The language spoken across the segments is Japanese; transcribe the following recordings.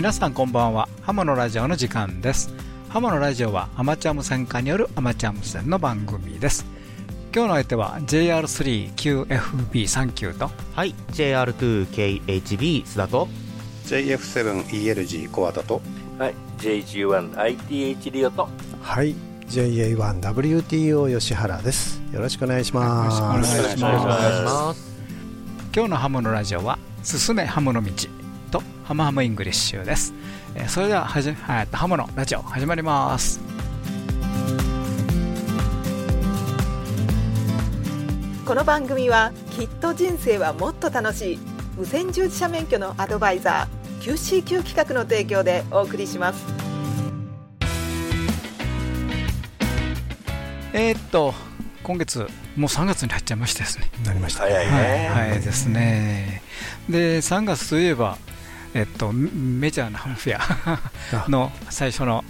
皆さんこんばんは。ハモのラジオの時間です。ハモのラジオはアマチュア無線化によるアマチュア無線の番組です。今日の相手は JR3QFB39 と。はい JR2KHB 須田と。JF7ELG 小和田と。はい JG1ITH リオと。はい JA1WTO 吉原です。よろしくお願いします。よろしくお願いしまます。す今日のハムのラジオは進めハムの道。とハムハム English です。えーそれでははじ、えーとハムのラジオ始まります。この番組はきっと人生はもっと楽しい。無線従事者免許のアドバイザー QCQ 企画の提供でお送りします。えーっと今月もう3月に入っちゃいましてですね。なりました。早いはい、ね、はいですね。で、3月といえば、えっと、メジャーなハンフェア の最初の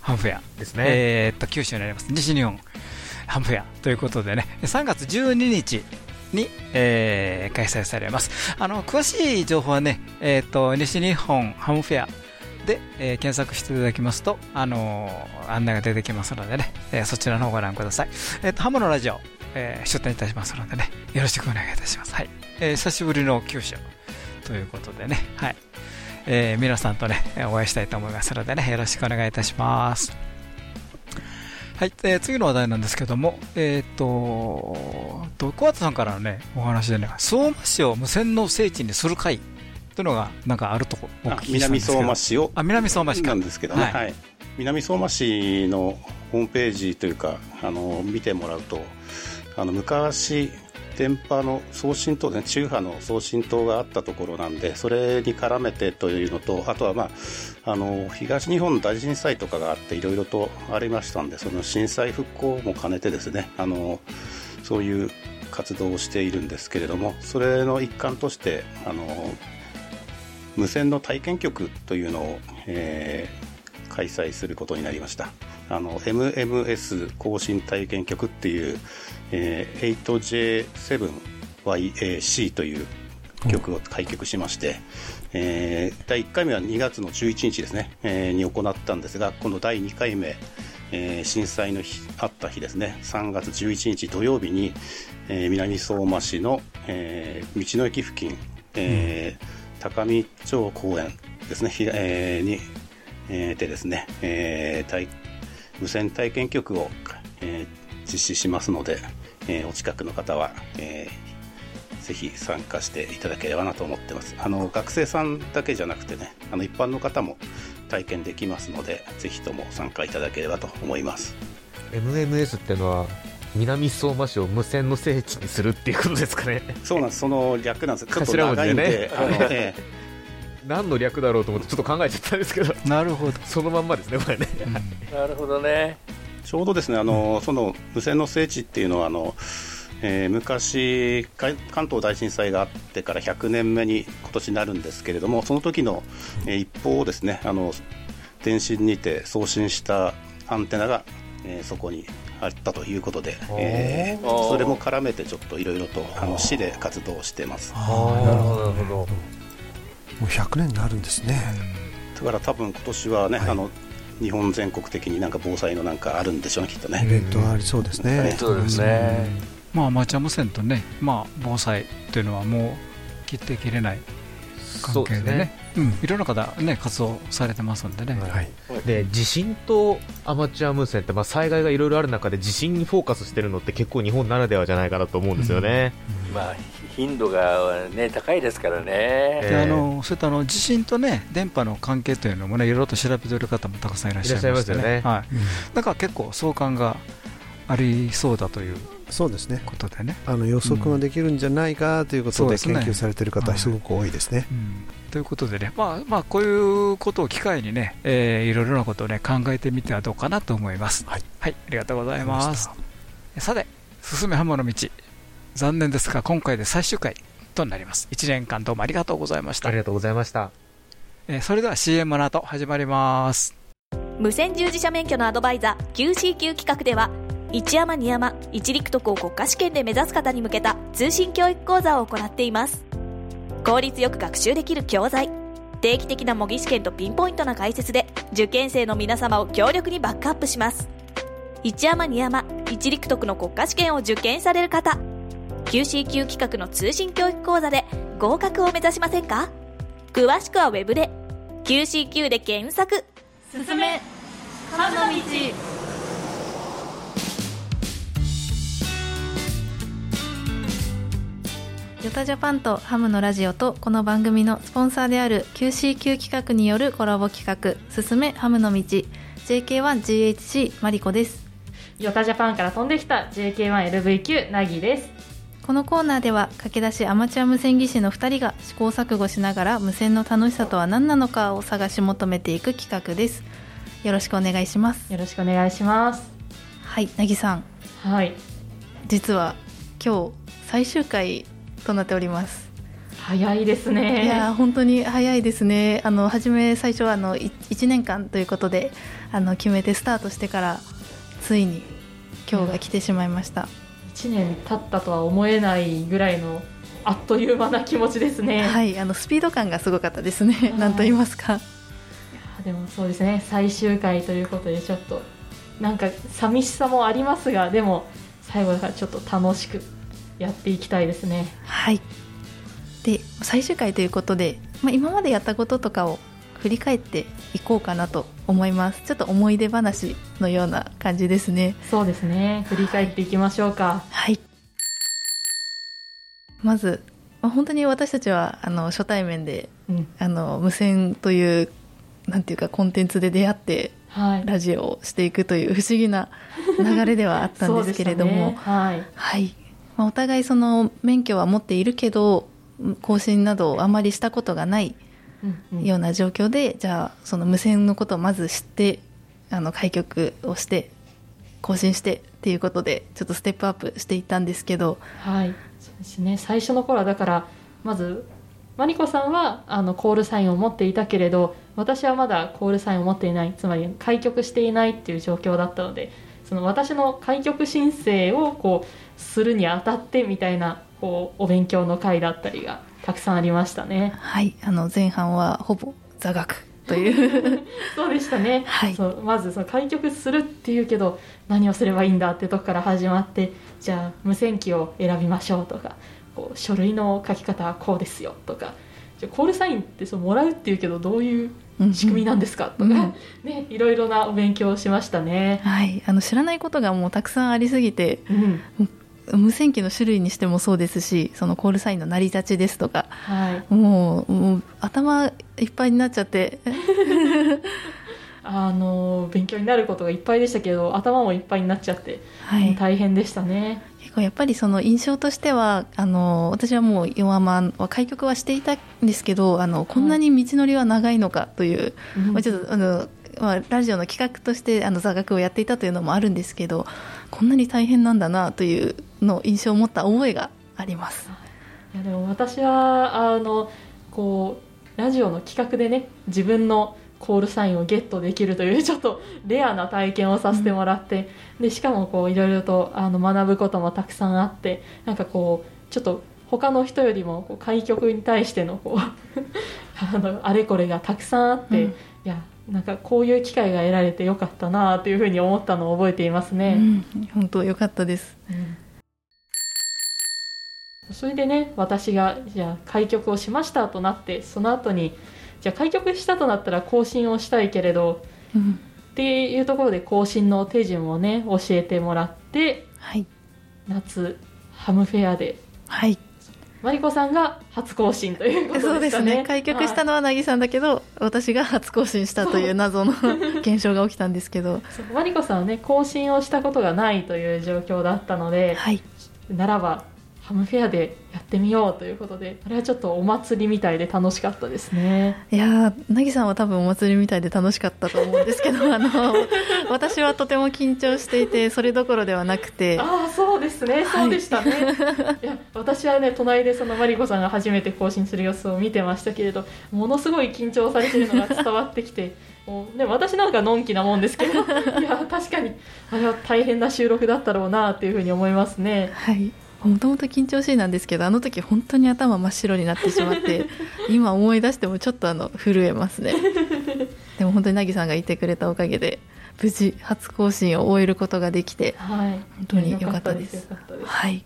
ハンフェア、ですね、えーっと、九州になります、西日本ハンフェア。ということでね、3月12日に、えー開催されます。あの、詳しい情報はね、えーっと、西日本ハムフェアで、えー検索していただきますと、あのー案内が出てきますのでね、えーそちらの方をご覧ください。えーっと、ハムのラジオ、えー出展いたしますのでね、よろしくお願いいたします。はい。えー久しぶりの九州ということでね、はい。えー皆さんとね、えーお会いしたいと思いますのでね、よろしくお願いいたします。はい、えー次の話題なんですけども、えっ、と、と小畑さんからのね、お話でね、相馬市を無線の聖地にする会というのが、なんかあるとこお聞あきしたん南相馬市を。あ、南相馬市か。なんですけどね、はい。はい。南相馬市のホームページというかあの見てもらうとあの昔電波の送信塔ね中波の送信塔があったところなんでそれに絡めてというのとあとはまああの東日本大震災とかがあっていろいろとありましたんでその震災復興も兼ねてですねあのそういう活動をしているんですけれどもそれの一環としてあの無線の体験局というのを、えー開催することになりました。あの MMS 更新体験局っていう、えー 8J7YAC という曲を開局しまして、えー第1回目は2月の11日ですね、えーに行ったんですが今度第2回目、えー震災の日あった日ですね3月11日土曜日に、えー南相馬市の、えー道の駅付近、えー高見町公園ですね、ひえーに、えーでですね、えー体無線体験局を、えー実施しますので、えーお近くの方は、えーぜひ参加していただければなと思ってます。あの学生さんだけじゃなくてねあの一般の方も体験できますのでぜひとも参加いただければと思います。MMS ってのは南相馬市を無線の聖地にするっていうことですかね。そうなんです。その略なんです。ちょっと長いんででねあの、え何の略だろうと思ってちょっと考えちゃったんですけど。なるほど。そのまんまですねこれね。うん。なるほどね。ーちょうどですねあのその無線の聖地っていうのはあの、えー昔か関東大震災があってから100年目に今年になるんですけれどもその時の、えー一報をですねあの電信にて送信したアンテナが、えーそこにあったということで、えーそれも絡めてちょっといろいろとあの市で活動してます。なるほどなるほど。もう100年になるんですね。だから多分今年はね、はい。あの日本全国的になんか防災のなんかあるんでしょうねきっとイね、ベントありそうですね。そうですね。まあ、アマチュア無線とね、まあ、防災というのはもう切って切れない関係でね、うん、いろんな方ね、活動されてますんでね。はい。で地震とアマチュア無線って、まあ、災害がいろいろある中で地震にフォーカスしてるのって結構日本ならではじゃないかなと思うんですよね、まあ頻度がね高いですからね、えであのそういったあの地震とね電波の関係というのもねいろいろと調べている方もたくさんいらっしゃいましていらっしゃいますよね。はい、だから結構相関がありそうだというそうですね。ことでね。あの予測ができるんじゃないかということで研究されている方はい。すごく多いですね。うん。ということでね、まあまあ、こういうことを機会にね、えーいろいろなことをね考えてみてはどうかなと思います。はい、ありがとうございます。さて、進め浜の道、残念ですが、今回で最終回となります。1年間どうもありがとうございましたあり。がとうございましたえーそれでは CM の後始まります。無線従事者免許のアドバイザー QCQ 企画では一山二山一陸徳を国家試験で目指す方に向けた通信教育講座を行っています効率よく学習できる教材定期的な模擬試験とピンポイントな解説で受験生の皆様を強力にバックアップします一山二山一陸徳の国家試験を受験される方 QCQ 企画の通信教育講座で合格を目指しませんか？詳しくはウェブで。QCQ で検索。すすめ。ハムの道。ヨタジャパンとハムのラジオとこの番組のスポンサーである QCQ 企画によるコラボ企画「すすめハムの道」JK1GHC マリコです。ヨタジャパンから飛んできた JK1LVQ ナギですこのコーナーでは駆け出しアマチュア無線技師の2人が試行錯誤しながら無線の楽しさとは何なのかを探し求めていく企画です。よろしくお願いします。よろしくお願いします。はいなぎさん。はい。実は今日最終回となっております。早いですね。いや本当に早いですね。あの初め最初はあの1年間ということであの決めてスタートしてからついに今日が来てしまいました1年経ったとは思えないぐらいのあっという間な気持ちですね。はいあのスピード感がすごかったですね。なんと言いますか。でもそうですね。最終回ということでちょっとなんか寂しさもありますがでも最後だからちょっと楽しくやっていきたいですね。はい。で最終回ということで、まあ、今までやったこととかを振り返っていこうかなと思います。ちょっと思い出話のような感じですね。そうですね。振り返っていきましょうか。はい。まず、まあ、本当に私たちはあの初対面で、うん、あの無線というなんていうかコンテンツで出会って、はい、ラジオをしていくという不思議な流れではあったんですけれども、ね、はい、はい。まあ、お互いその免許は持っているけど更新などをあまりしたことがないような状況で、うんうん、じゃあその無線のことをまず知ってあの開局をして更新してっていうことでちょっとステップアップしていったんですけどはい。そうですね。最初の頃はだからまずマリコさんはあのコールサインを持っていたけれど私はまだコールサインを持っていない。つまり開局していないっていう状況だったのでその私の開局申請をこうするにあたってみたいなこうお勉強の会だったりがたくさんありましたね。はい。あの前半はほぼ座学という。そうでしたね、はい、そうまずその開局するっていうけど何をすればいいんだってとこから始まってじゃあ無線機を選びましょうとかこう書類の書き方はこうですよとかじゃコールサインってそうもらうっていうけどどういう仕組みなんですか、とか、うん、ね、いろいろなお勉強をしましたね。はい、あの知らないことがもうたくさんありすぎて、うん、無線機の種類にしてもそうですしそのコールサインの成り立ちですとか、はい、もうもう頭いっぱいになっちゃって。あの勉強になることがいっぱいでしたけど頭もいっぱいになっちゃって、はい、大変でしたね。結構やっぱりその印象としてはあの私はもう弱まは開局はしていたんですけどあのこんなに道のりは長いのかという、うん。まあ、ちょっとあの、まあ、ラジオの企画としてあの座学をやっていたというのもあるんですけどこんなに大変なんだなというの印象を持った覚えがあります。いやでも私はあのこうラジオの企画でね自分のコールサインをゲットできるというちょっとレアな体験をさせてもらって、うん、でしかもこういろいろとあの学ぶこともたくさんあってなんかこうちょっと他の人よりもこう開局に対してのこう あのあれこれがたくさんあって、うん、いやなんかこういう機会が得られてよかったなというふうに思ったのを覚えていますね。うん、本当良かったです、それでね私がじゃあ開局をしましたとなってその後にじゃあ開局したとなったら更新をしたいけれど、うん、っていうところで更新の手順をね教えてもらって、はい、夏ハムフェアで、はい、マリコさんが初更新ということですね。そうですね。開局したのはなぎさんだけど、はい、私が初更新したという謎の 現象が起きたんですけど。マリコさんはね更新をしたことがないという状況だったので、はい、ならばハムフェアでやってみようということであれはちょっとお祭りみたいで楽しかったですね。いやなぎさんは多分お祭りみたいで楽しかったと思うんですけど あの私はとても緊張していてそれどころではなくて。ああそうですね。そうでしたね、はい、いや私はね隣でそのマリコさんが初めて更新する様子を見てましたけれどものすごい緊張されているのが伝わってきて もうね、私なんかのんきなもんですけど いや確かにあれは大変な収録だったろうなというふうに思いますね。はいもともと緊張しいなんですけどあの時本当に頭真っ白になってしまって 今思い出してもちょっとあの震えますね。でも本当に凪さんがいてくれたおかげで無事初更新を終えることができて、はい、本当に良かったです。はい。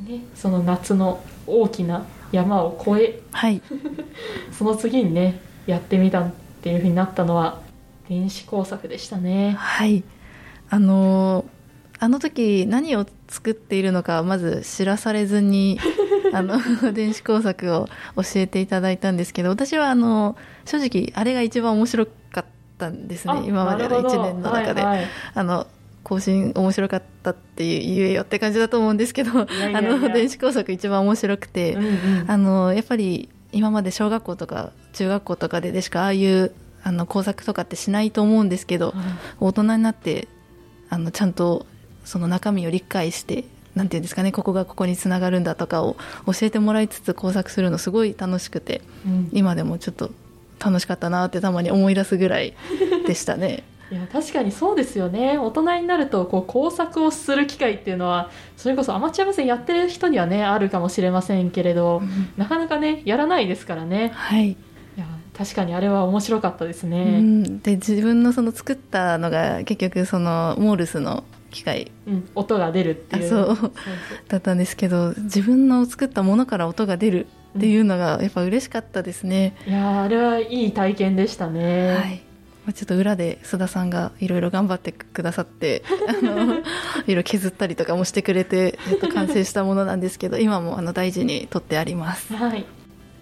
ね、その夏の大きな山を越え、はい、その次にねやってみたっていうふうになったのは電子工作でしたね。はい。あのーあの時何を作っているのかまず知らされずに あの電子工作を教えていただいたんですけど私はあの正直あれが一番面白かったんですね今までの1年の中で、はいはい、あの更新面白かったって言えよって感じだと思うんですけどあの電子工作一番面白くて、うんうん、あのやっぱり今まで小学校とか中学校とかででしかああいうあの工作とかってしないと思うんですけど、うん、大人になってあのちゃんとその中身を理解してなんていうんですかねここがここにつながるんだとかを教えてもらいつつ工作するのすごい楽しくて、うん、今でもちょっと楽しかったなってたまに思い出すぐらいでしたね。いや確かにそうですよね大人になるとこう工作をする機会っていうのはそれこそアマチュア無線やってる人にはねあるかもしれませんけれど、うん、なかなかねやらないですからね。はいいや確かにあれは面白かったですね。うん、で自分のその作ったのが結局そのモールスの機械、うん、音が出るっていう。そう。だったんですけど自分の作ったものから音が出るっていうのがやっぱ嬉しかったですね、うん、いやあれはいい体験でしたね。はい。ちょっと裏で須田さんがいろいろ頑張ってくださって あのいろいろ削ったりとかもしてくれて、えっと、完成したものなんですけど 今もあの大事に取ってあります。はい。い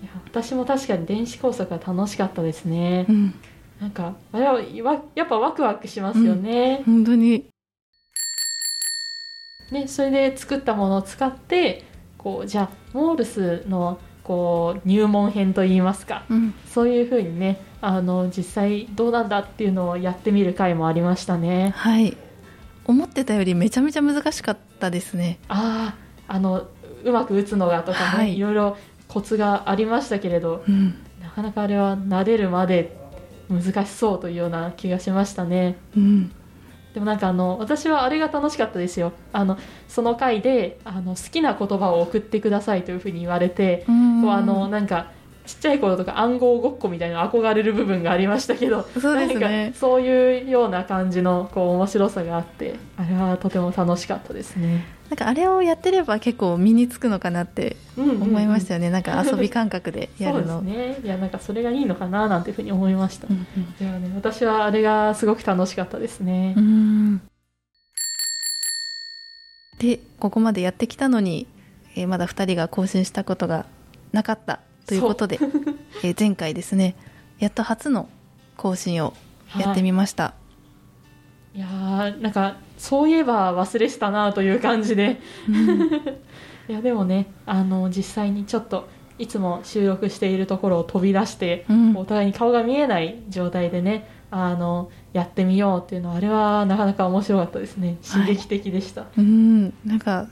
や私も確かに電子工作は楽しかったですね、うん、なんかあれはやっぱワクワクしますよね、うん、本当にね、それで作ったものを使ってこうじゃあモールスのこう入門編といいますか、うん、そういうふうにねあの実際どうなんだっていうのをやってみる回もありましたね。はい。思ってたよりめちゃめちゃ難しかったですね。あああのうまく打つのがとかね、はい、いろいろコツがありましたけれど、うん、なかなかあれは慣れるまで難しそうというような気がしましたね、うんでもなんかあの私はあれが楽しかったですよ。あのその回であの好きな言葉を送ってくださいというふうに言われてこうあのなんかちっちゃい頃とか暗号ごっこみたいな憧れる部分がありましたけどそうです、ね、そういうような感じのこう面白さがあってあれはとても楽しかったですね。なんかあれをやってれば結構身につくのかなって思いましたよね、うんうんうん、なんか遊び感覚でやるの。そうですね。いやなんかそれがいいのかななんていうふうに思いました、うんうん、いやね私はあれがすごく楽しかったですね。でここまでやってきたのに、えー、まだ2人が更新したことがなかったということで、えー、前回ですねやっと初の更新をやってみました、はい、いやーなんかそういえば忘れしたなという感じで、うん、いやでもねあの実際にちょっといつも収録しているところを飛び出して、うん、お互いに顔が見えない状態でねあのやってみようっていうのはあれはなかなか面白かったですね。刺激的でした、はい、うん。なんか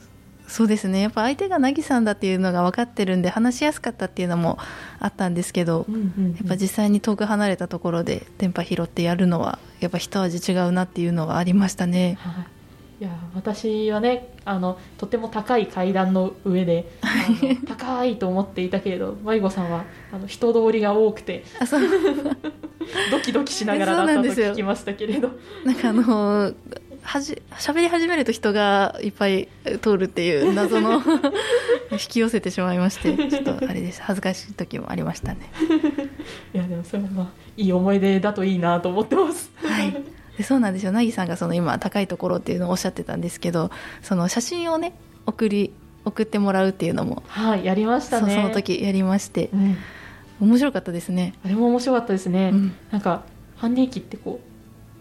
そうですね。やっぱ相手が凪さんだっていうのが分かってるんで話しやすかったっていうのもあったんですけど、うんうんうん、やっぱ実際に遠く離れたところで電波拾ってやるのはやっぱ一味違うなっていうのはありましたね。はい。いや私はねあのとても高い階段の上で 高いと思っていたけれど迷子さんはあの人通りが多くて ドキドキしながらだったと聞きましたけれど。なんかあのはじ喋り始めると人がいっぱい通るっていう謎の 引き寄せてしまいましてちょっとあれです。恥ずかしい時もありましたね。いやでもそれもまあいい思い出だといいなと思ってます。はい。でそうなんですよ。凪さんがその今高いところっていうのをおっしゃってたんですけどその写真をね送り送ってもらうっていうのもはいやりましたね。その時やりまして、うん、面白かったですね。あれも面白かったですね、うん、なんかハンディ機ってこう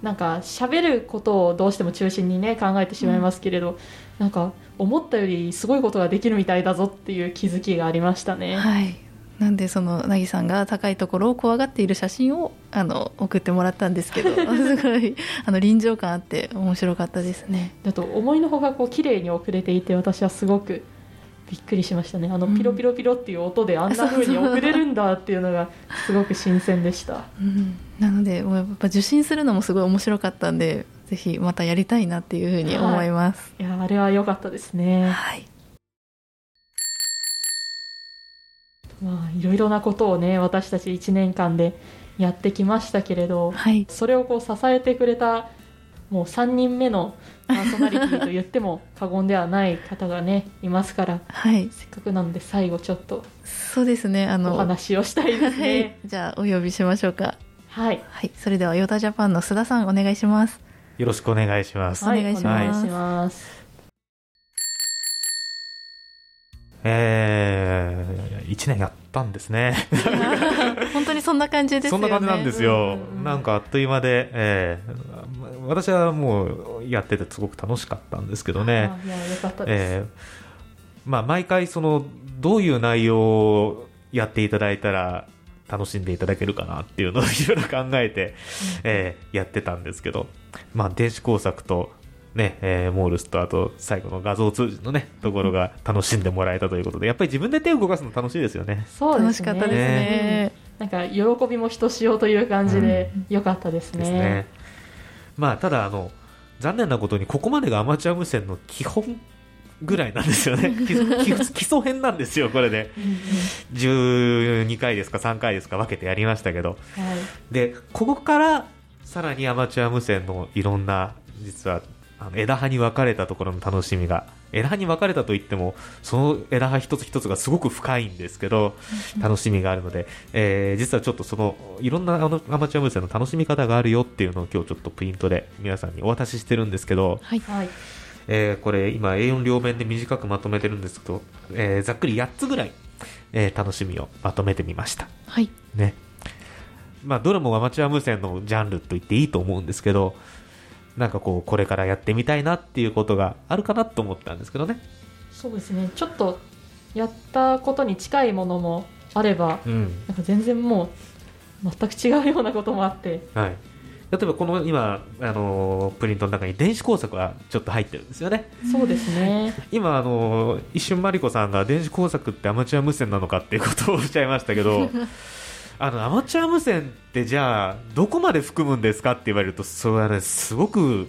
なんか喋ることをどうしても中心にね考えてしまいますけれど、うん、なんか思ったよりすごいことができるみたいだぞっていう気づきがありましたね。はいなんでその凪さんが高いところを怖がっている写真をあの送ってもらったんですけど すごいあの臨場感あって面白かったですね。だと思いのほかこう綺麗に送れていて私はすごくびっくりしましたねあのピロピロピロっていう音であんな風に送れるんだっていうのがすごく新鮮でした、うん、なのでやっぱ受信するのもすごい面白かったんでぜひまたやりたいなっていうふうに思います。いやあれは良かったですね。はい。まあいろいろなことをね私たち1年間でやってきましたけれど、はい。それをこう支えてくれたもう3人目のパーソナリティと言っても過言ではない方がねいますからはい。せっかくなので最後ちょっとそうですね。あおの、話をしたいですはいね。。じゃあ、お呼びしましょうか。はい、はい。それでは、ヨタジャパンの須田さん、お願いします。よろしくお願いします。はい、お願いしますお願い。えー、1年やったんですね。本当にそんな感じですよね。そんな感じなんですようんうんう。んなんかあっという間で、えー私はもうやっててすごく楽しかったんですけどね。あいやよかったです。えーまあ、毎回そのどういう内容をやっていただいたら楽しんでいただけるかなっていうのをいろいろ考えて、えーやってたんですけど、まあ、電子工作と、ねえーモールスとあと最後の画像通じのねところが楽しんでもらえたということでやっぱり自分で手を動かすの楽しいですよね。そうですね。楽しかったですね。なんか喜びもひとしおという感じでよかったですね。ですね。まあ、ただあの残念なことにここまでがアマチュア無線の基本ぐらいなんですよね 基礎編なんですよこれでうんうん12回ですか3回ですか分けてやりましたけどはい。でここからさらにアマチュア無線のいろんな実はあの枝葉に分かれたところの楽しみが枝葉に分かれたといってもその枝葉一つ一つがすごく深いんですけど楽しみがあるので、えー実はちょっとそのいろんなあのアマチュア無線の楽しみ方があるよっていうのを今日ちょっとプリントで皆さんにお渡ししてるんですけど、はい。はい。えーこれ今 A4 両面で短くまとめてるんですけど、えーざっくり8つぐらい、えー楽しみをまとめてみました。はい。ね。まあ、どれもアマチュア無線のジャンルと言っていいと思うんですけど、なんかこう、これからやってみたいなっていうことがあるかなと思ったんですけどね。そうですね。ちょっとやったことに近いものもあれば、うん。なんか全然もう全く違うようなこともあって、はい。例えばこの今、あのープリントの中に電子工作がちょっと入ってるんですよね。そうですね。今、あのー一瞬マリコさんが電子工作ってアマチュア無線なのかっていうことをおっしゃいましたけど、あの、アマチュア無線ってじゃあ、どこまで含むんですかって言われると、それはね、すごく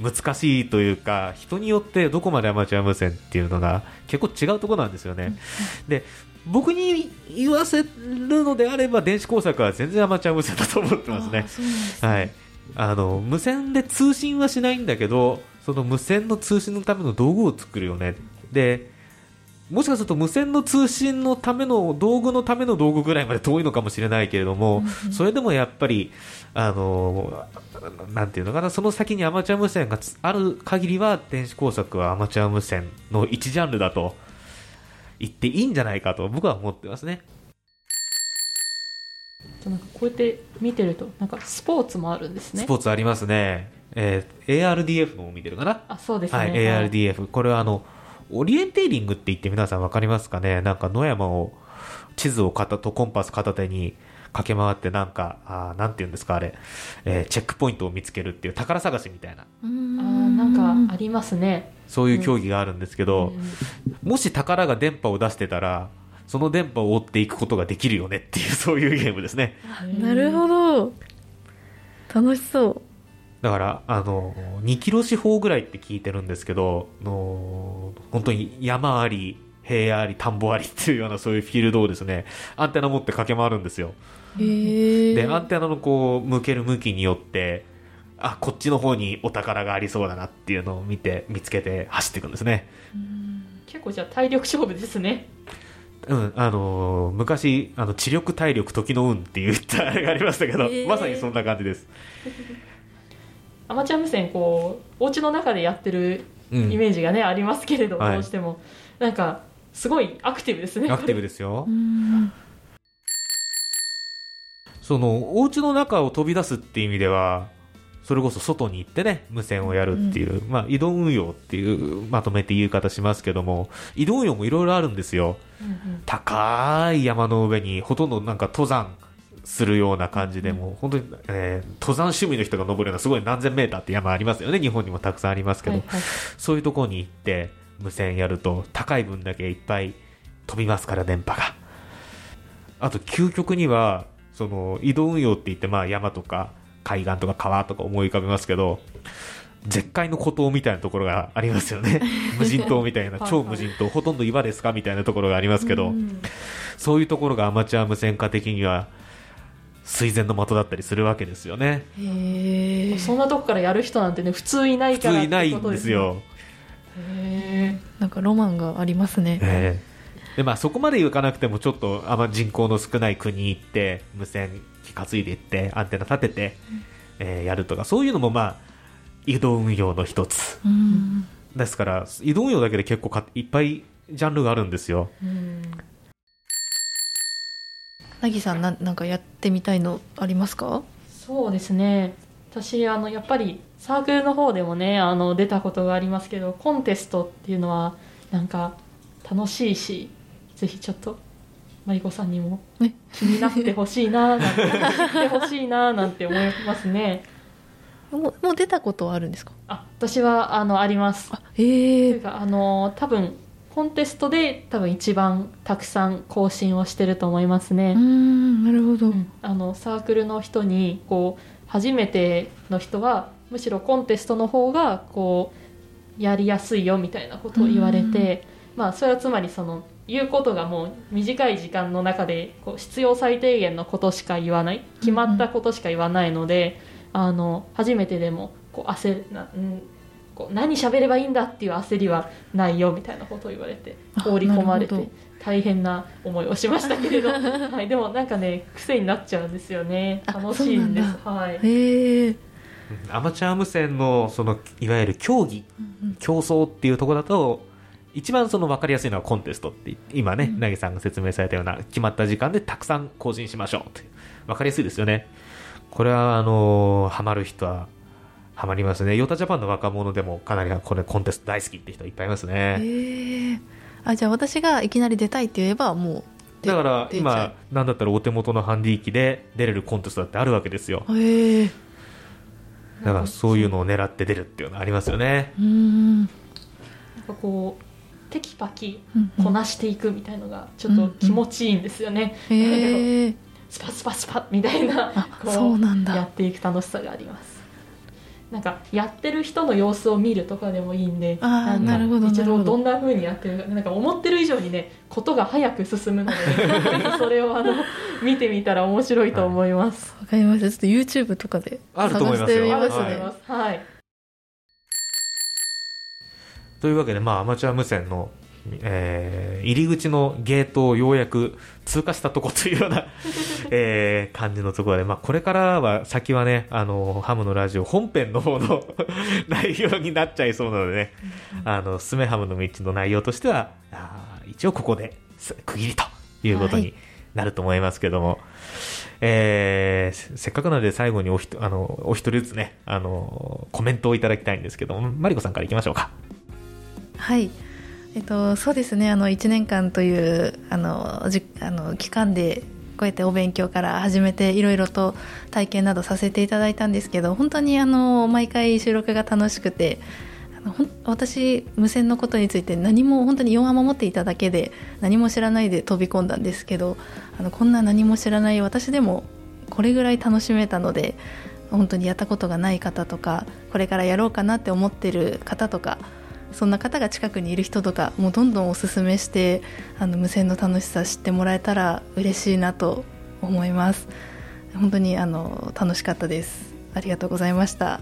難しいというか、人によってどこまでアマチュア無線っていうのが結構違うところなんですよね。で、僕に言わせるのであれば、電子工作は全然アマチュア無線だと思ってますねすね。はい。あの、無線で通信はしないんだけど、その無線の通信のための道具を作るよね。で、もしかすると無線の通信のための道具のための道具ぐらいまで遠いのかもしれないけれども、それでもやっぱり、あの、なんていうのかな、その先にアマチュア無線がつある限りは、電子工作はアマチュア無線の一ジャンルだと言っていいんじゃないかと僕は思ってますね。なんかこうやって見てると、なんかスポーツもあるんですね。スポーツありますね。えー ARDF のを見てるかな？あ、そうですね。はい、ARDF。これはあの、オリエンテーリングって言って皆さんわかりますかね？なんか野山を、地図を片とコンパス片手に駆け回ってなんか、あーなんて言うんですかあれ、えーチェックポイントを見つけるっていう宝探しみたいな、あなんかありますね。そういう競技があるんですけど、もし宝が電波を出してたら、その電波を追っていくことができるよねっていう、そういうゲームですね。なるほど。楽しそう。だから、あの、2キロ四方ぐらいって聞いてるんですけど、の本当に山あり、平野あり、田んぼありっていうようなそういうフィールドをですね、アンテナ持って駆け回るんですよ。で、アンテナのこう、向ける向きによって、あ、こっちの方にお宝がありそうだなっていうのを見て、見つけて走っていくんですね。結構じゃあ体力勝負ですね。うん、あのー昔、あの、知力、体力、時の運って言ったあれがありましたけど、まさにそんな感じです。アマチュア無線、こう、お家の中でやってるうん。イメージがね、ありますけれど、はい。どうしても。なんか、すごいアクティブですね。アクティブでですよ。う。ん。そのお家の中を飛び出すっていう意味ではそれこそ外に行ってね無線をやるっていう、まあ、移動運用っていうまとめて言い方しますけども移動運用もいろいろあるんですよ。高い山の上にほとんどなんか登山するような感じでもう本当に、えー登山趣味の人が登るようなすごい何千メーターって山ありますよね。日本にもたくさんありますけど、はいはい。そういうところに行って無線やると高い分だけいっぱい飛びますから電波が。あと究極にはその移動運用って言ってまあ山とか海岸とか川とか思い浮かべますけど絶海の孤島みたいなところがありますよね。無人島みたいな超無人島。ほとんど岩ですかみたいなところがありますけど、そういうところがアマチュア無線化的には垂涎の的だったりするわけですよね。へそんなとこからやる人なんてね普通いないから普通いないんですよ。へなんかロマンがありますね、えー、でまあそこまで行かなくてもちょっとあんま人口の少ない国行って無線機担いでいってアンテナ立てて、えー、やるとかそういうのもまあ移動運用の一つ、ですから移動運用だけで結構かいっぱいジャンルがあるんですよ、なぎさんななんかやってみたいのありますか？そうですね。私あのやっぱりサークルの方でもねあの出たことがありますけどコンテストっていうのはなんか楽しいしぜひちょっとマリコさんにも気になってほしいななんててほしいななんて思いますね。もうもう出たことはあるんですか？あ私はあのあります。ええというかあの多分コンテストで多分一番たくさん更新をしてると思いますね。うんなるほど、うん。あのサークルの人にこう初めての人はむしろコンテストの方がこうやりやすいよみたいなことを言われて、まあそれはつまりその言うことがもう短い時間の中でこう必要最低限のことしか言わない決まったことしか言わないので、あの初めてでもこう焦るな、うん、こう何喋ればいいんだっていう焦りはないよみたいなことを言われて放り込まれて大変な思いをしましたけれど、はい、でもなんかね癖になっちゃうんですよね。あ楽しいんです。はい。へえ。アマチュア無線のそのいわゆる競技、競争っていうところだと一番その分かりやすいのはコンテストって今ね、なぎさんが説明されたような決まった時間でたくさん更新しましょうって。分かりやすいですよね。これはあのハマる人はハマりますね。ヨタジャパンの若者でもかなりこれコンテスト大好きって人いっぱいいますね。へえあじゃあ私がいきなり出たいって言えばもうだから今なんだったらお手元のハンディ機で出れるコンテストだってあるわけですよ。えだからそういうのを狙って出るっていうのはありますよね。うん。なんかこうテキパキうんうんこなしていくみたいのがちょっと気持ちいいんですよね、へえ スパスパスパみたいなあこそうなんだ。やっていく楽しさがありますなんかやってる人の様子を見るとかでもいいんであーんかなるほど一度ど。んな風にやってるかなんか思ってる以上にねことが早く進むので それをあの見てみたら面白いと思います、わかりました。ちょっと YouTube とかで探してみますね。と思います。はい。というわけで、まあ、アマチュア無線の、えー入り口のゲートをようやく通過したとこというような、えー感じのところで、まあ、これからは先はね、あの、ハムのラジオ本編の方の 内容になっちゃいそうなのでね、あの、スメハムの道の内容としては、あー一応ここです区切りということになると思いますけども、えーせせっかくなので最後におひとあのお一人ずつね、あの、コメントをいただきたいんですけども、マリコさんからいきましょうか。はいえっと、そうですね。あの1年間というあのじあの期間でこうやってお勉強から始めていろいろと体験などさせていただいたんですけど本当にあの毎回収録が楽しくてあの私無線のことについて何も本当に4話守っていただけで何も知らないで飛び込んだんですけどあのこんな何も知らない私でもこれぐらい楽しめたので本当にやったことがない方とかこれからやろうかなって思ってる方とかそんな方が近くにいる人とかもうどんどんおすすめしてあの無線の楽しさ知ってもらえたら嬉しいなと思います。本当にあの楽しかったです。ありがとうございました。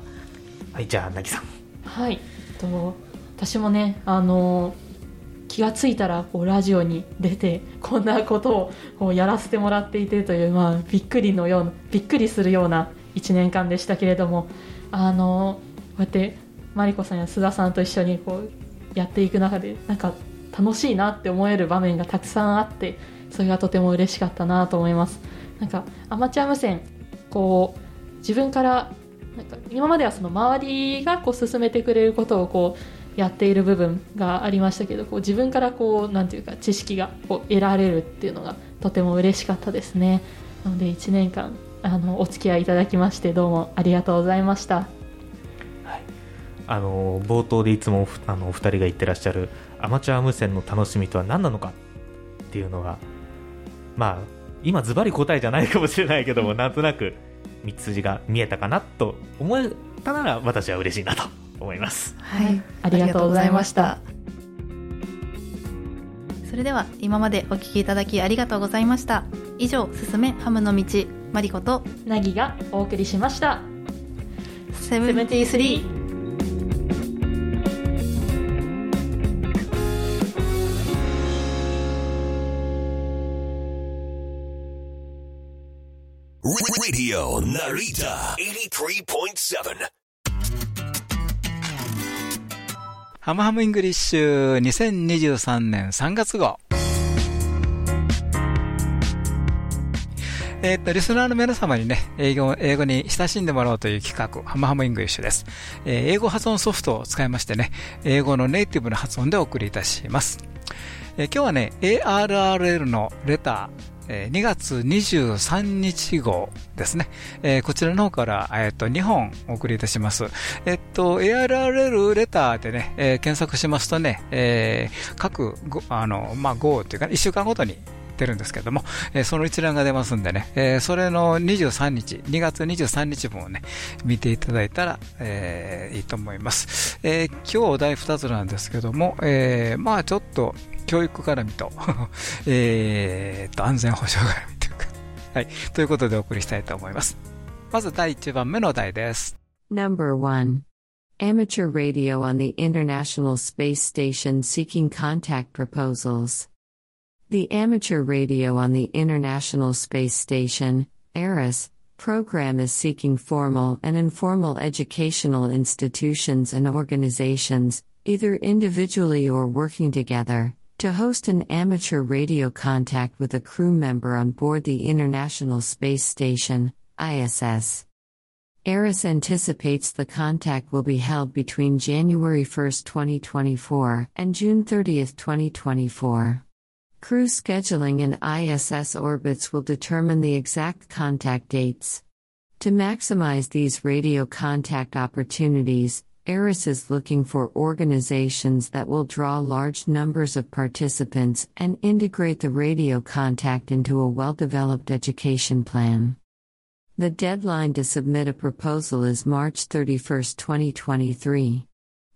はい、じゃあ、なぎさん。はい、えっと私もねあの気がついたらこうラジオに出てこんなことをこうやらせてもらっていてという、まあ、びっくりのようなびっくりするような1年間でしたけれどもあのこうやってマリコさんや須田さんと一緒にこうやっていく中でなんか楽しいなって思える場面がたくさんあってそれがとても嬉しかったなと思います。なんかアマチュア無線こう自分からなんか今まではその周りがこう進めてくれることをこうやっている部分がありましたけどこう自分からこうなんていうか知識がこう得られるっていうのがとても嬉しかったですね。なので1年間あのお付き合いいただきましてどうもありがとうございました。あの冒頭でいつもふあのお二人が言ってらっしゃるアマチュア無線の楽しみとは何なのか？っていうのがまあ今ズバリ答えじゃないかもしれないけどもなんとなく道筋が見えたかなと思えたなら私は嬉しいなと思います。はい。ありがとうございました。それでは今までお聞きいただきありがとうございました。以上「すすめハムの道」マリコとなぎがお送りしました。セブンティースリー Radio Narita 83.7. ハムハムイングリッシュ2023年3月号。えっと、リスナーの皆様にね、英語、英語に親しんでもらおうという企画、ハムハム English です。えー英語発音ソフトを使いましてね、英語のネイティブな発音でお送りいたします。えー今日はね、ARRL のレタ、ー2月23日号ですね。えこちらの方から、えっと、2本お送りいたします。えっと、ARRL レターでね、え検索しますとね、え各、あの、まあ、号というか、1週間ごとに出るんですけども、えーその一覧が出ますんでね、えーそれの23日、2月23日分をね、見ていただいたら、えーいいと思います。え今日お題2つなんですけども、えまあちょっと教育絡みと、えーと、安全保障絡みというか、はい、ということでお送りしたいと思います。まず第1番目の題です。Number 1. Amateur radio on the International Space Station seeking contact proposals. The amateur radio on the International Space Station, ERIS, program is seeking formal and informal educational institutions and organizations, either individually or working together, to host an amateur radio contact with a crew member on board the International Space Station, ISS. ERIS anticipates the contact will be held between January 1, 2024, and June 30, 2024. Crew scheduling and ISS orbits will determine the exact contact dates. To maximize these radio contact opportunities, ERIS is looking for organizations that will draw large numbers of participants and integrate the radio contact into a well developed education plan. The deadline to submit a proposal is March 31, 2023.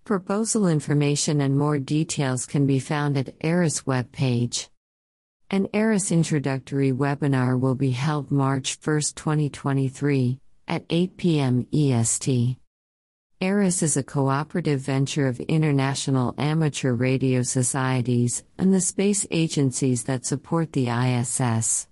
Proposal information and more details can be found at ERIS webpage. An ERIS introductory webinar will be held March 1, 2023, at 8 p.m. EST. ERIS is a cooperative venture of international amateur radio societies and the space agencies that support the ISS.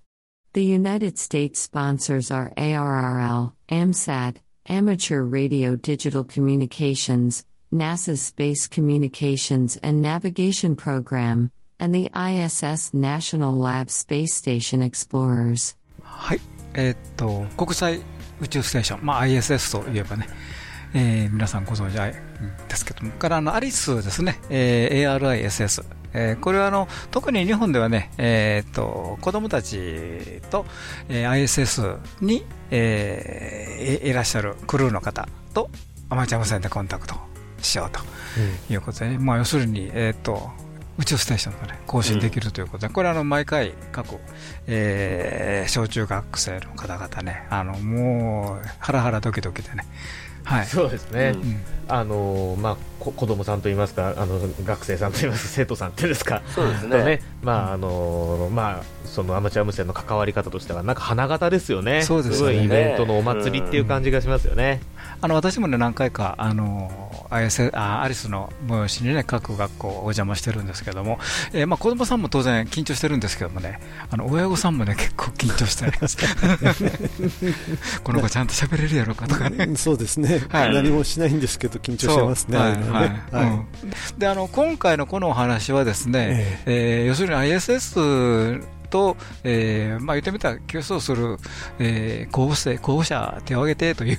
The United States sponsors are ARRL, AMSAT, Amateur Radio Digital Communications, NASA's Space Communications and Navigation Program, and the ISS National Lab Space Station Explorers. はい。えーっと、国際宇宙ステーション、まあ ISS といえばね、 えー皆さんご存知あですけども、からあのアリスですね、えー ARISS。えーこれはあの特に日本ではね、えーっと子供たちと、えー ISS に、えーいいらっしゃるクルーの方とアマチュア無線でコンタクトしようということで、まあ、要するに、えーっと宇宙ステーションと、ね、更新できるということで、これはあの毎回各、えー小中学生の方々ね、あのもうハラハラドキドキでね、はい、そうですね、うんあのまあ、こ子供さんといいますかあの学生さんといいますか 生徒さんっていうんですか。そうですね。まああのまあ、そのアマチュア無線の関わり方としてはなんか花形ですよね。そうですよね。ごいイベントのお祭りっていう感じがしますよね、あの私もね何回かあの IS あアリスの催しにね各学校お邪魔してるんですけども、えーまあ子供さんも当然緊張してるんですけどもねあの親御さんもね結構緊張してます。この子ちゃんと喋れるやろうかとかね。そうですね、はい。何もしないんですけど緊張してますね、はいははい。であの今回のこのお話はですね、えー要するに ISS と、えーまあ、言ってみたら競争する、えー候補生候補者手を挙げてという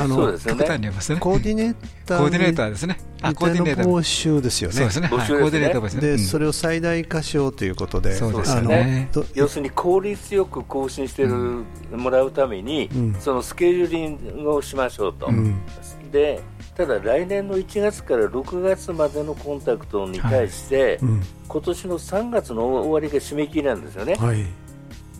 あのね。極端に言いますね。コーディネーターコーディネーターですね。あコーディネーター報酬ですよね。そうですね、はい、コ募集ですね。ーディネーターですね。で、うん。それを最大化しようということで。そうですよね。あのど要するに効率よく更新してる、もらうために、うん。そのスケジューリングをしましょうと、うん。でただ来年の1月から6月までのコンタクトに対して、うん。今年の3月の終わりが締め切りなんですよね、はい。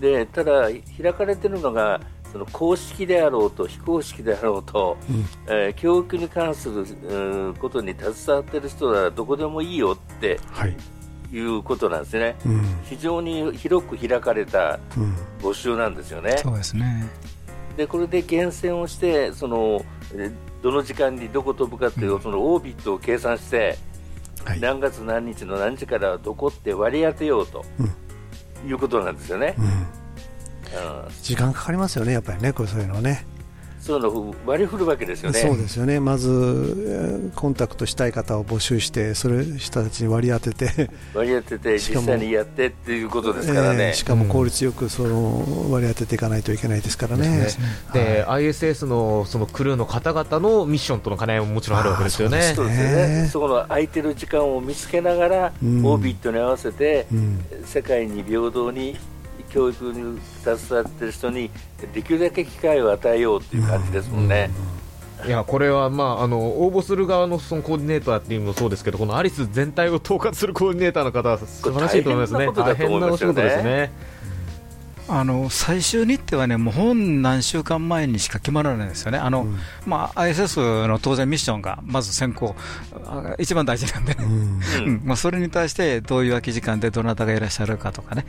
でただ開かれてるのがその公式であろうと非公式であろうと、うん、えー、教育に関する、うん、ことに携わっている人ならどこでもいいよって、はい、いうことなんですね、うん、非常に広く開かれた募集なんですよね。そうですね。でこれで厳選をしてそのどの時間にどこ飛ぶかっていう、そのオービットを計算して、はい、何月何日の何時からどこって割り当てようと、いうことなんですよね。時間かかりますよね、やっぱりね、こうそういうのね。そういうの割り振るわけですよね。そうですよね。まずコンタクトしたい方を募集して、それ人たちに割り当てて、割り当てて実際にやってっていうことですからね。えー、しかも効率よくその割り当てていかないといけないですからね。で、はい、ISS のそのクルーの方々のミッションとの兼ね合いももちろんあるわけですよね。そうですね。そこの空いてる時間を見つけながら、うん、オービットに合わせて、うん、世界に平等に教育に携わっている人にできるだけ機会を与えようという感じですもんね。いやこれは、まあ、あの応募する側のそのコーディネーターっていうのもそうですけどこのアリス全体を統括するコーディネーターの方は素晴らしいと思いますね。大変なお仕事ですね。あの最終日程はね、もう本何週間前にしか決まらないんですよね、あの、うん、まあ、ISS の当然ミッションがまず先行、一番大事なんでね、うん。まあ、それに対してどういう空き時間でどなたがいらっしゃるかとかね、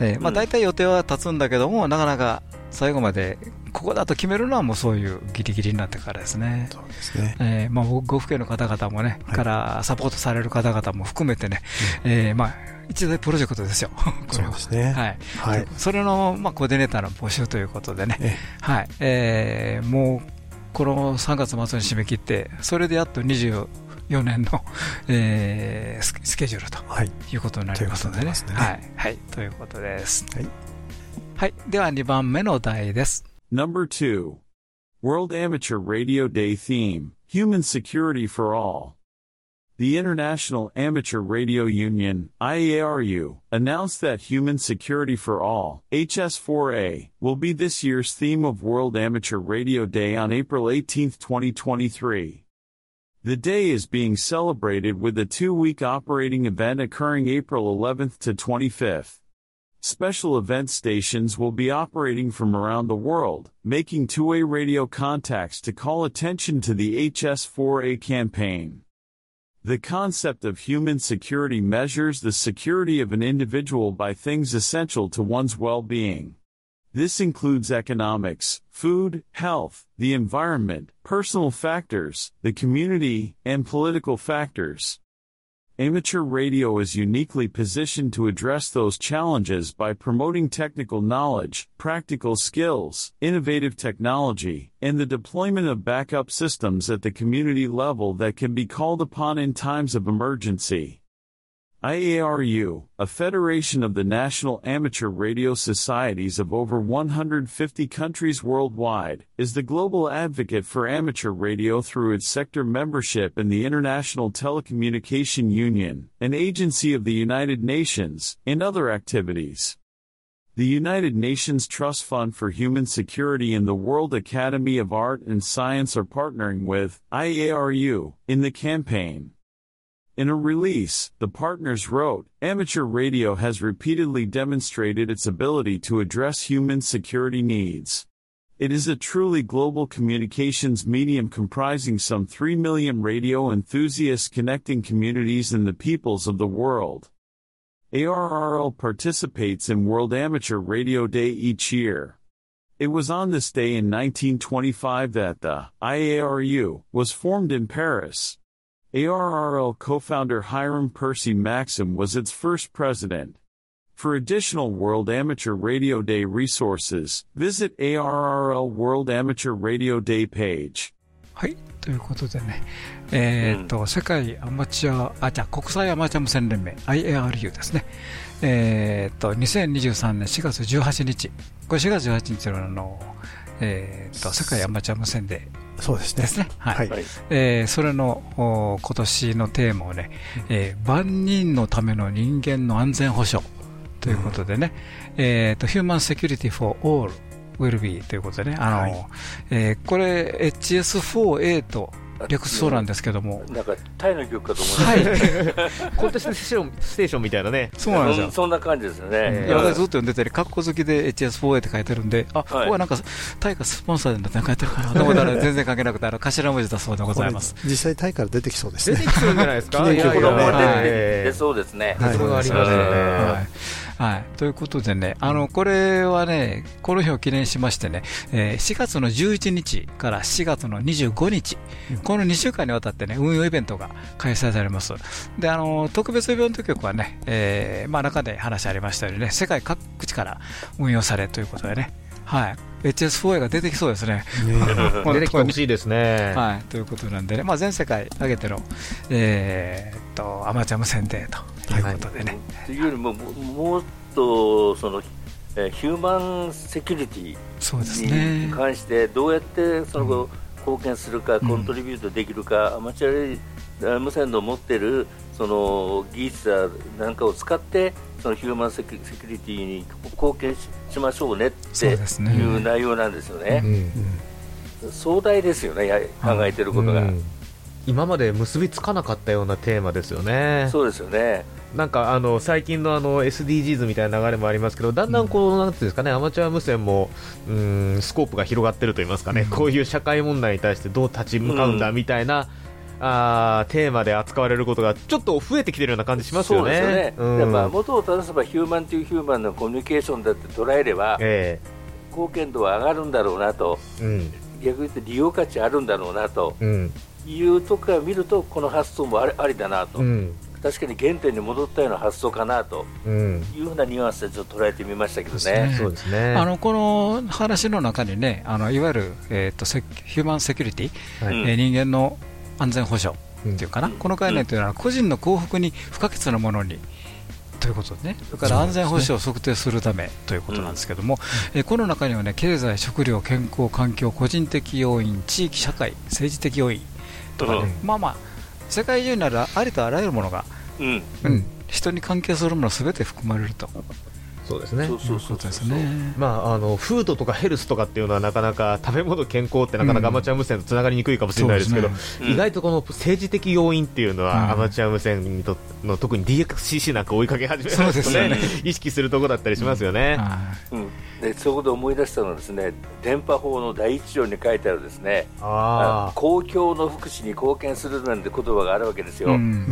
うん、えー、まあ、大体予定は立つんだけども、なかなか最後までここだと決めるのはもうそういうギリギリになってからですね。そうですね。えー、まあ、ご府県の方々もね、はい、からサポートされる方々も含めてね、うん、えー、まあ、一大プロジェクトですよ。そうですね。はい。はい。それの、まあ、コーディネーターの募集ということでね、はい。えー、もう、この3月末に締め切って、それでやっと24年の、えー、スケジュールと、はい、いうことになりますのでね。ねはい。はい。ということです。はい。はい。では2番目の題です。Number 2 World Amateur Radio Day Theme Human Security for All The International Amateur Radio Union, IARU, announced that Human Security for All, HS4A, will be this year's theme of World Amateur Radio Day on April 18, 2023. The day is being celebrated with a two-week operating event occurring April 11th to 25th. Special event stations will be operating from around the world, making two-way radio contacts to call attention to the HS4A campaign. The concept of human security measures the security of an individual by things essential to one's well-being. This includes economics, food, health, the environment, personal factors, the community, and political factors. Amateur radio is uniquely positioned to address those challenges by promoting technical knowledge, practical skills, innovative technology, and the deployment of backup systems at the community level that can be called upon in times of emergency. IARU, a federation of the national amateur radio societies of over 150 countries worldwide, is the global advocate for amateur radio through its sector membership in the International Telecommunication Union, an agency of the United Nations, and other activities. The United Nations Trust Fund for Human Security and the World Academy of Art and Science are partnering with IARU in the campaign. In a release, the partners wrote, Amateur radio has repeatedly demonstrated its ability to address human security needs. It is a truly global communications medium comprising some 3 million radio enthusiasts connecting communities and the peoples of the world. ARRL participates in World Amateur Radio Day each year. It was on this day in 1925 that the IARU was formed in Paris. ARRL co-founder Hiram Percy Maxim was its first president. For additional World Amateur Radio Day resources, visit ARRL World Amateur Radio Day page. はい、ということでね、えー、っと、うん、世界アマチュア、あ、じゃ国際アマチュア無線連盟、IARU ですね。えー、っと、2023年4月18日、これ4月18日のあの、えー、っと、世界アマチュア無線でそうですね。ですね。はい。はい、えー、それの今年のテーマをね、えー、万人のための人間の安全保障ということでね、うん、えっ、ー、と、Human Security for All will be ということでね、あの、はい、えー、これ HS4A と略そうなんですけども、なんかタイの曲かと思いました、はい、コンテストステーションステーションみたいなね、そうなんですよ、そんな感じですよね、いや私ずっと読んでたり、カッコ好きで HS4A って書いてるんで、あ、はい、ここはなんか、タイがスポンサーで書いてるかなと思ったら、全然関係なくて、あの頭文字だそうでございます。実際、タイから出てきそうですね。出てきそうじゃないですか、記念曲が出そうですね。そこがありますよね。はい、ということでね、あのこれはね、この日を記念しましてね、えー、4月の11日から4月の25日、うん、この2週間にわたってね、運用イベントが開催されます。で、あの特別イベント局はね、えー、まあ、中で話ありましたようにね、世界各地から運用されということでね、はい、HS4A が出てきそうですね。出てきてほしいですね。はい、ということなんでね、まあ、全世界挙げての、えー、っとアマチュア無線デーということでね。というよりも、もっとその、えー、ヒューマンセキュリティに関して、どうやってその、貢献するか、コントリビュートできるか、アマチュア無線の持ってるその技術なんかを使って、そのヒューマンセキュリティに貢献しましょうねっていう内容なんですよね。壮大ですよね、考えてることが。今まで結びつかなかったようなテーマですよね。そうですよね。なんかあの最近のあの SDGs みたいな流れもありますけど、だんだんこう、なんていうんですかね、アマチュア無線もうんスコープが広がってると言いますかね、こういう社会問題に対してどう立ち向かうんだみたいな、あテーマで扱われることがちょっと増えてきてるような感じしますよね。そうですね。うん、元を正せばヒューマンというヒューマンのコミュニケーションだって捉えれば、えー、貢献度は上がるんだろうなと、うん、逆に言って利用価値あるんだろうなと、うん、いうとこから見るとこの発想もありありだなと。うん確かに原点に戻ったような発想かなというふうなニュアンスでちょっと捉えてみましたけどね。そうですね。あのこの話の中にね、あのいわゆるえっ、ー、とヒューマンセキュリティ、はい、えー、人間の安全保障っていうかな、この概念というのは個人の幸福に不可欠なものにということでね、それから安全保障を測定するためということなんですけども、うん、えこの中にはね、経済、食料、健康、環境、個人的要因、地域、社会、政治的要因とかね、うん、まあまあ、世界中にあるありとあらゆるものが、うん、うん、人に関係するものすべて含まれると。そうですね。そうそうそうですね。まああのフードとかヘルスとかっていうのはなかなか食べ物健康ってなかなかアマチュア無線とつながりにくいかもしれないですけど、うん。ね、意外とこの政治的要因っていうのは、アマチュア無線にとの特に DXCC なんか追いかけ始めるとね、ね。意識するところだったりしますよね。うん、でそこで思い出したのはですね、電波法の第一条に書いてあるですね、あ公共の福祉に貢献するなんて言葉があるわけですよ。うん。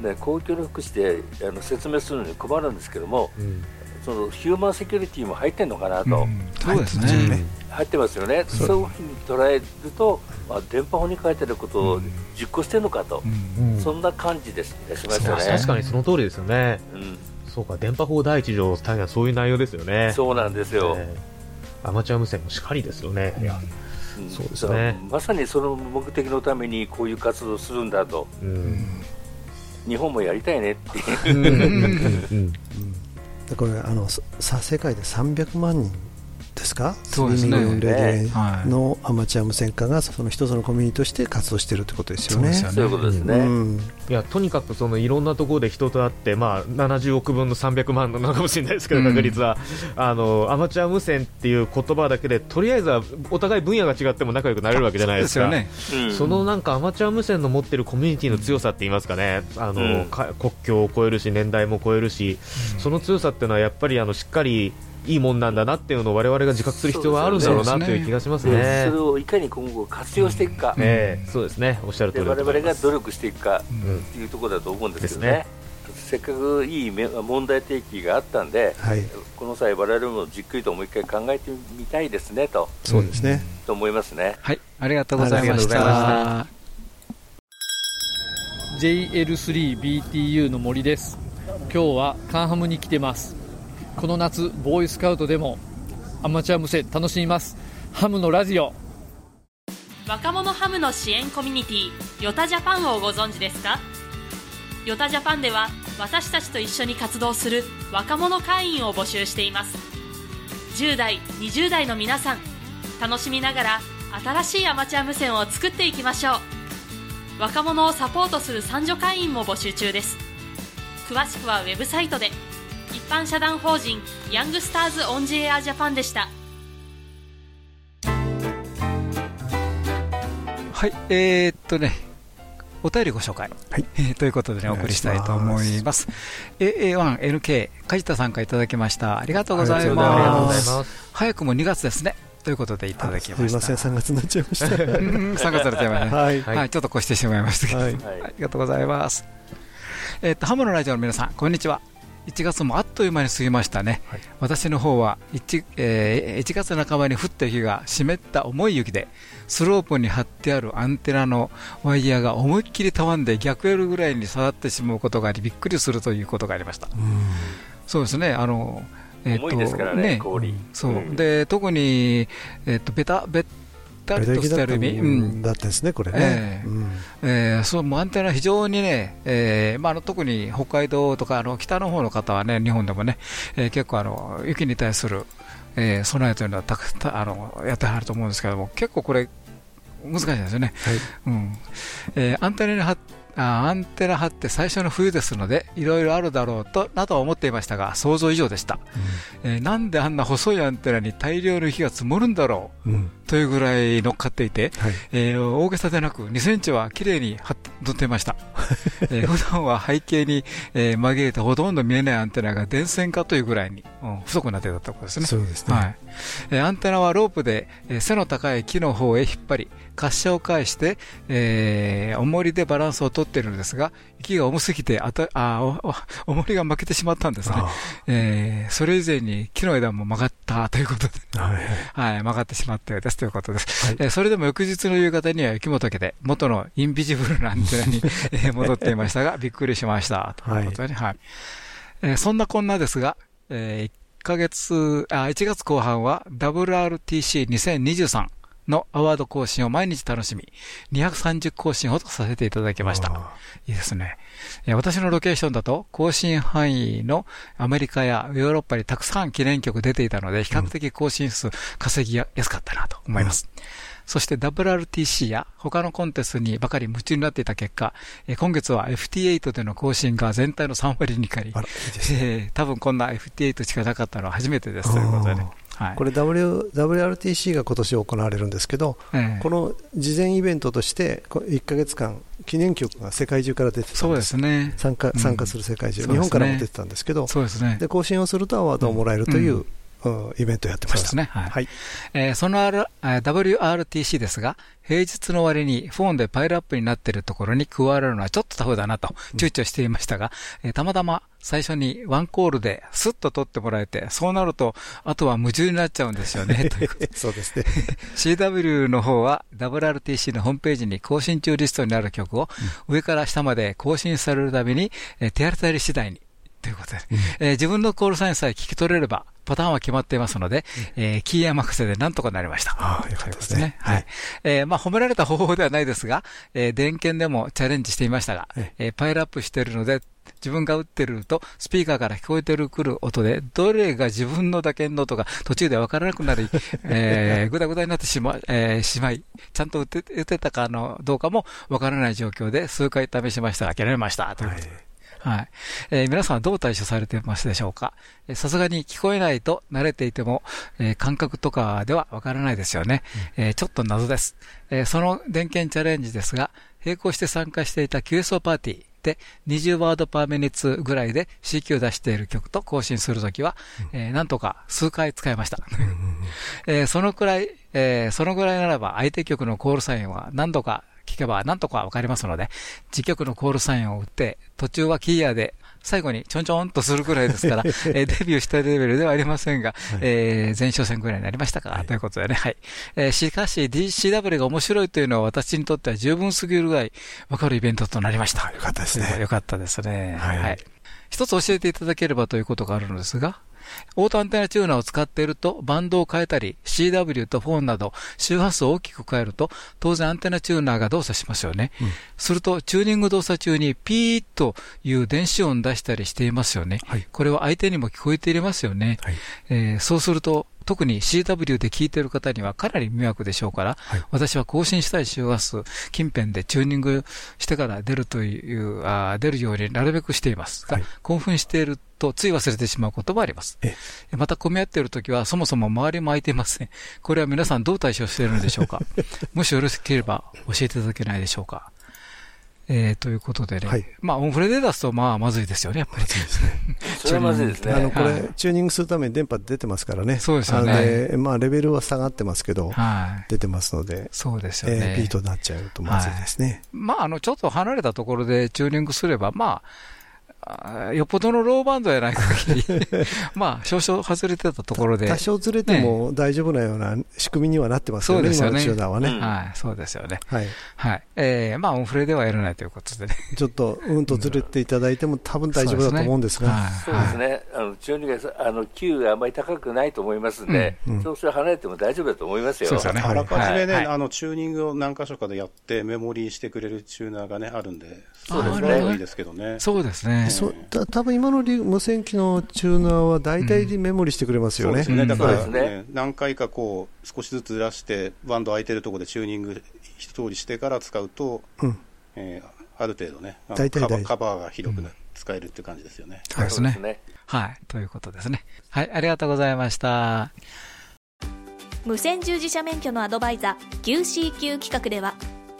ね、公共の福祉であの説明するのに困るんですけども、うん、そのヒューマンセキュリティも入ってるのかなと、うん、そうですね。入ってますよね、そう。いうふうに捉えると、まあ、電波法に書いてあることを実行してるのかと、うん、そんな感じです。しましたね。確かにその通りですよね、うん、そうか電波法第一条、大変そういう内容ですよね、そうなんですよ、えー、アマチュア無線もしかりですよね。そうですね。まさにその目的のためにこういう活動をするんだと、日本もやりたいねっていう。これあのさ世界で300万人ですか、そうですね、レディのアマチュア無線化がその一つのコミュニティとして活動しているということですよね。そういうことですね。うん、いやとにかくそのいろんなところで人と会って、まあ、70億分の300万なのかもしれないですけど、確率は、うん、あのアマチュア無線っていう言葉だけでとりあえずはお互い分野が違っても仲良くなれるわけじゃないですか。そ、ね。うん、そのなんかアマチュア無線の持っているコミュニティの強さって言いますかね、あの国境を越えるし年代も超えるし、その強さっていうのはやっぱりあのしっかりいいもんなんだなっていうのを我々が自覚する必要はあるんだろうなという気がしますね。それをいかに今後活用していくか、ええそうですね。おっしゃる通り我々が努力していくかっていうところだと思うんですけどね。せっかくいい問題提起があったんで、はい、この際、我々もじっくりともう一回考えてみたいですねと、そうですね、と思いますね。はい、ありがとうございました。JL3BTU の森です。今日はカンハムに来てます。この夏ボーイスカウトでもアマチュア無線楽しみます。ハムのラジオ。若者ハムの支援コミュニティヨタジャパンをご存知ですか？ヨタジャパンでは私たちと一緒に活動する若者会員を募集しています。10代20代の皆さん楽しみながら新しいアマチュア無線を作っていきましょう。若者をサポートする三女会員も募集中です。詳しくはウェブサイトで。一般社団法人ヤングスターズ・オン・ジ・エア・ジャパンでした。ははい、えー、っとね、お便りご紹介、はいえー、ということで、ね、お送りしたいと思います。AA1NK、梶田さんからいただきました。ありがとうございます。早くも2月ですね。ということでいただきました。すみません、3月になっちゃいました。3月になっちゃいましたね。はい、はい、ちょっと越してしまいましたけど、はい、ありがとうございます。えっ、と、ハムのラジオの皆さん、こんにちは。1月もあっという間に過ぎましたね、はい、私の方は 1,、えー、1月半ばに降った日が湿った重い雪でスロープに張ってあるアンテナのワイヤーが思いっきりたわんで逆エルぐらいに下がってしまうことがありびっくりするということがありました。そうですね。あのえーとね、ね、そう、で特に、えーと、ベタベタリとしてる意味、うん、だったですね、これね。えそうもうアンテナ非常にね、えーまあ、あの特に北海道とかあの北の方の方はね、日本でもね、えー、結構あの雪に対する、えー、備えというのはたくあのやってはると思うんですけども、結構これ、難しいですよね。はい。うん。えー、アンテナに貼っアンテナ張って最初の冬ですのでいろいろあるだろうとなどは思っていましたが想像以上でした、うん、えー、なんであんな細いアンテナに大量の雪が積もるんだろう、うん、というぐらい乗っかっていて、はい、えー、大げさでなく2センチは綺麗に乗っていました、えー、普段は背景に、えー、紛れてほとんど見えないアンテナが電線化というぐらいに、うん、太くなっていたところですね。そうですね、はい。えー、アンテナはロープで、えー、背の高い木の方へ引っ張り滑車を返して、えー、重りでバランスをとっているのですが、息が重すぎてあたあお、重りが負けてしまったんですね。えー、それ以前に木の枝も曲がったということで、はい、はい、曲がってしまったようですということです。はい、えー、それでも翌日の夕方には雪も溶けて、元のインビジブルなアンテナに え戻っていましたが、びっくりしました。ということで、はい、はい、えー、そんなこんなですが、えー、1ヶ月、あ、1月後半は WRTC2023 のアワード更新を毎日楽しみ、230更新ほどさせていただきました。いいですね。私のロケーションだと、更新範囲のアメリカやヨーロッパにたくさん記念曲出ていたので、比較的更新数稼ぎやすかったなと思います。うん、そして WRTC や他のコンテストにばかり夢中になっていた結果、今月は FT8 での更新が全体の3割に変わり、えー、多分こんな FT8 しかなかったのは初めてですということでね。はい、これ、w、WRTC が今年行われるんですけど、えこの事前イベントとして1か月間記念曲が世界中から出てそうですね。参加参加する世界中、うん、日本からも出てたんですけどそうですね。で更新をするとアワードをもらえるという、イベントやってました。そね。はい。はい、えー、その、R、WRTC ですが、平日の割にフォンでパイルアップになっているところに加わるのはちょっとタフだなと躊躇していましたが、うん、えー、たまたま最初にワンコールでスッと取ってもらえて、そうなると、あとは夢中になっちゃうんですよね。というそうですね。CW の方は WRTC のホームページに更新中リストにある曲を、上から下まで更新されるたびに、えー、手当たり次第にということで、うん、えー、自分のコールサインさえ聞き取れれば、パターンは決まっていますので、うん、えー、キーヤ任せでなんとかなりました。ああ、よかったですね。はい。えー、まあ、褒められた方法ではないですが、えー、電源でもチャレンジしていましたが、えー、パイルアップしているので、自分が打ってると、スピーカーから聞こえてくる音で、どれが自分の打鍵の音が途中で分からなくなり、えー、ぐだぐだになってしま,、えー、しまい、ちゃんと打て打てたかのどうかも分からない状況で数回試しましたが、諦めました。ということで。はいはい。えー、皆さんはどう対処されてますでしょうか？さすがに聞こえないと慣れていても、えー、感覚とかではわからないですよね。うん、えー、ちょっと謎です。えー、その電源チャレンジですが、並行して参加していた QSO パーティー、で、20ワードパーミニッツぐらいで CQ 出している曲と更新するときは、うん、えー、なんとか数回使いました。えー、そのくらい、えー、そのぐらいならば相手曲のコールサインは何度か聞けばなんとかわかりますので、自曲のコールサインを打って、途中はキーヤーで最後にちょんちょんとするぐらいですから、えー、デビューしたレベルではありませんが、はい、えー、前哨戦ぐらいになりましたか、はい、ということでね、はい。えー、しかし DCW が面白いというのは私にとっては十分すぎるぐらいわかるイベントとなりました。よかったですね。よかったですね。はい、はい。一つ教えていただければということがあるのですが、オートアンテナチューナーを使っていると、バンドを変えたり、CW とフォンなど、周波数を大きく変えると、当然アンテナチューナーが動作しますよね。うん、すると、チューニング動作中にピーッという電子音出したりしていますよね。はい、これは相手にも聞こえていますよね。はい、えー、そうすると、特に CW で聞いてる方にはかなり迷惑でしょうから、はい、私は更新したい周波数近辺でチューニングしてから出るというあ出るようになるべくしています。が、はい、興奮しているとつい忘れてしまうこともあります。また混み合っているときはそもそも周りも空いていません。これは皆さんどう対処しているのでしょうか？もしよろしければ教えていただけないでしょうか？えー、ということでね、はい、まあ、オンフレで出すと、まあ、まずいですよね、やっぱり。ですね。それはまずいですね。あの、これ、はい、チューニングするために電波出てますからね。そうですよね。まあ、レベルは下がってますけど、はい、出てますので、そうですよね。えー、ビートになっちゃうとまずいですね。まあ、あの、ちょっと離れたところでチューニングすれば、まあ、よっぽどのローバンドやない限り まあ、少々外れてたところで。多少ずれても大丈夫なような仕組みにはなってますよね、そうですよね。はね、うん、はい、そうですよね。はい。はい。えー、まあ、オンフレではやらないということでね。ちょっと、うんとずれていただいても多分大丈夫だと思うんですが。そうですね。あの、中二が、あの、Q があまり高くないと思いますんで、うん、少々離れても大丈夫だと思いますよ。そうですよね。あらかじめね、あの、チューニングを何箇所かでやってメモリーしてくれるチューナーがね、あるんで、そうですね。いいですけどね。そうですね。そう多分今の無線機のチューナーは大体メモリしてくれますよね。うん、ねだから、ね、何回かこう少しずつずらしてバンド空いてるところでチューニング一通りしてから使うと、うん、えー、ある程度ね大体カバカバーが広く、ね、使えるっていう感じですよね。そうですね。はい、ということですね。はい、ありがとうございました。無線従事者免許のアドバイザー QCQ 企画では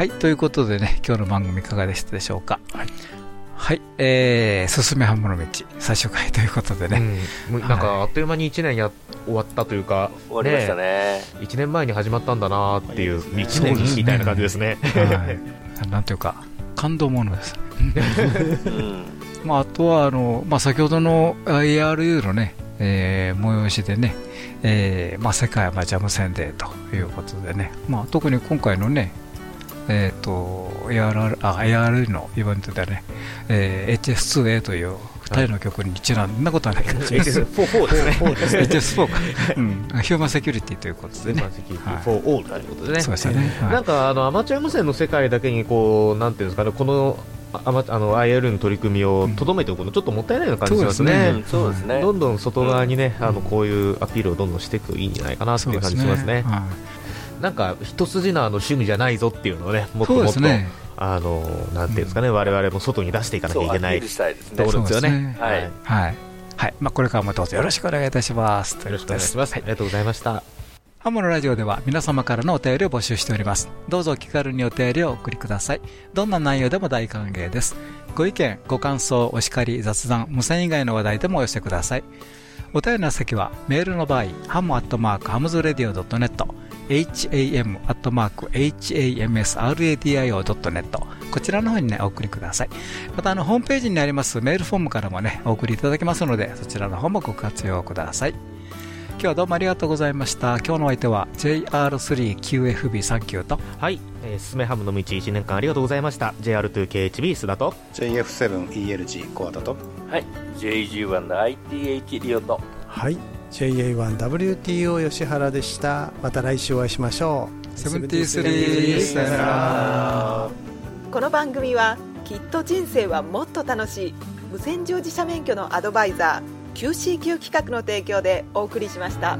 はい、ということでね、今日の番組いかがでしたでしょうか？はい。はい、えー、すすめハムの道、最終回ということでね。うん、なんか、あっという間に1年や終わったというか、終わりましたねね1年前に始まったんだなっていう、1年みたいな感じですね。はい、なんていうか、感動ものです。まあ、あとはあの、まあ、先ほどの ARU のね、えー、催しでね、えーまあ、世界アマチュア無線デーということでね、まあ、特に今回のね、えっ、ー、と ARR, あ ARL のイベントでね、えー、HS2A という2人の曲にちなんなことはないかもしれないです。HS4 ですね。HS4 か。うん。ヒューマンセキュリティということでね。ヒューマンセキュリティ for all ということでね。そうですよね。なんかあのアマチュア無線の世界だけにこうなんていうんですかねこのあまあの IR の取り組みをとどめておくのちょっともったいないような感じしますね。そうですね。どんどん外側にね、あのこういうアピールをどんどんしていくといいんじゃないかなっていう感じしますね。なんか一筋縄の趣味じゃないぞっていうのをね、もっともっと、ね、あのなんていうんですかね、われわれも外に出していかなきゃいけないところですよね。はい、はいはいまあ、これからもどうぞよろしくお願いいたします。よろしくお願いします。ありがとうございました。ハモのラジオでは皆様からのお便りを募集しております。どうぞお気軽にお便りをお送りください。どんな内容でも大歓迎です。ご意見、ご感想、お叱り、雑談、無線以外の話題でもお寄せください。お便りの先はメールの場合、 ham アットマーク hamsradio .net ham.hamsradio.net こちらの方にね、お送りください。また、あの、ホームページにありますメールフォームからもね、お送りいただけますので、そちらの方もご活用ください。今日はどうもありがとうございました。今日のお相手は JR3QFB39 と、はい、えー、すすめハムの道1年間ありがとうございました。JR2KHB 須田と、JF7ELG コアタと、はい、JG1 の ITH リオと、はい、JA1WTO 吉原でした。また来週お会いしましょう。73さよならこの番組はきっと人生はもっと楽しい。無線乗自社免許のアドバイザー QCQ 企画の提供でお送りしました。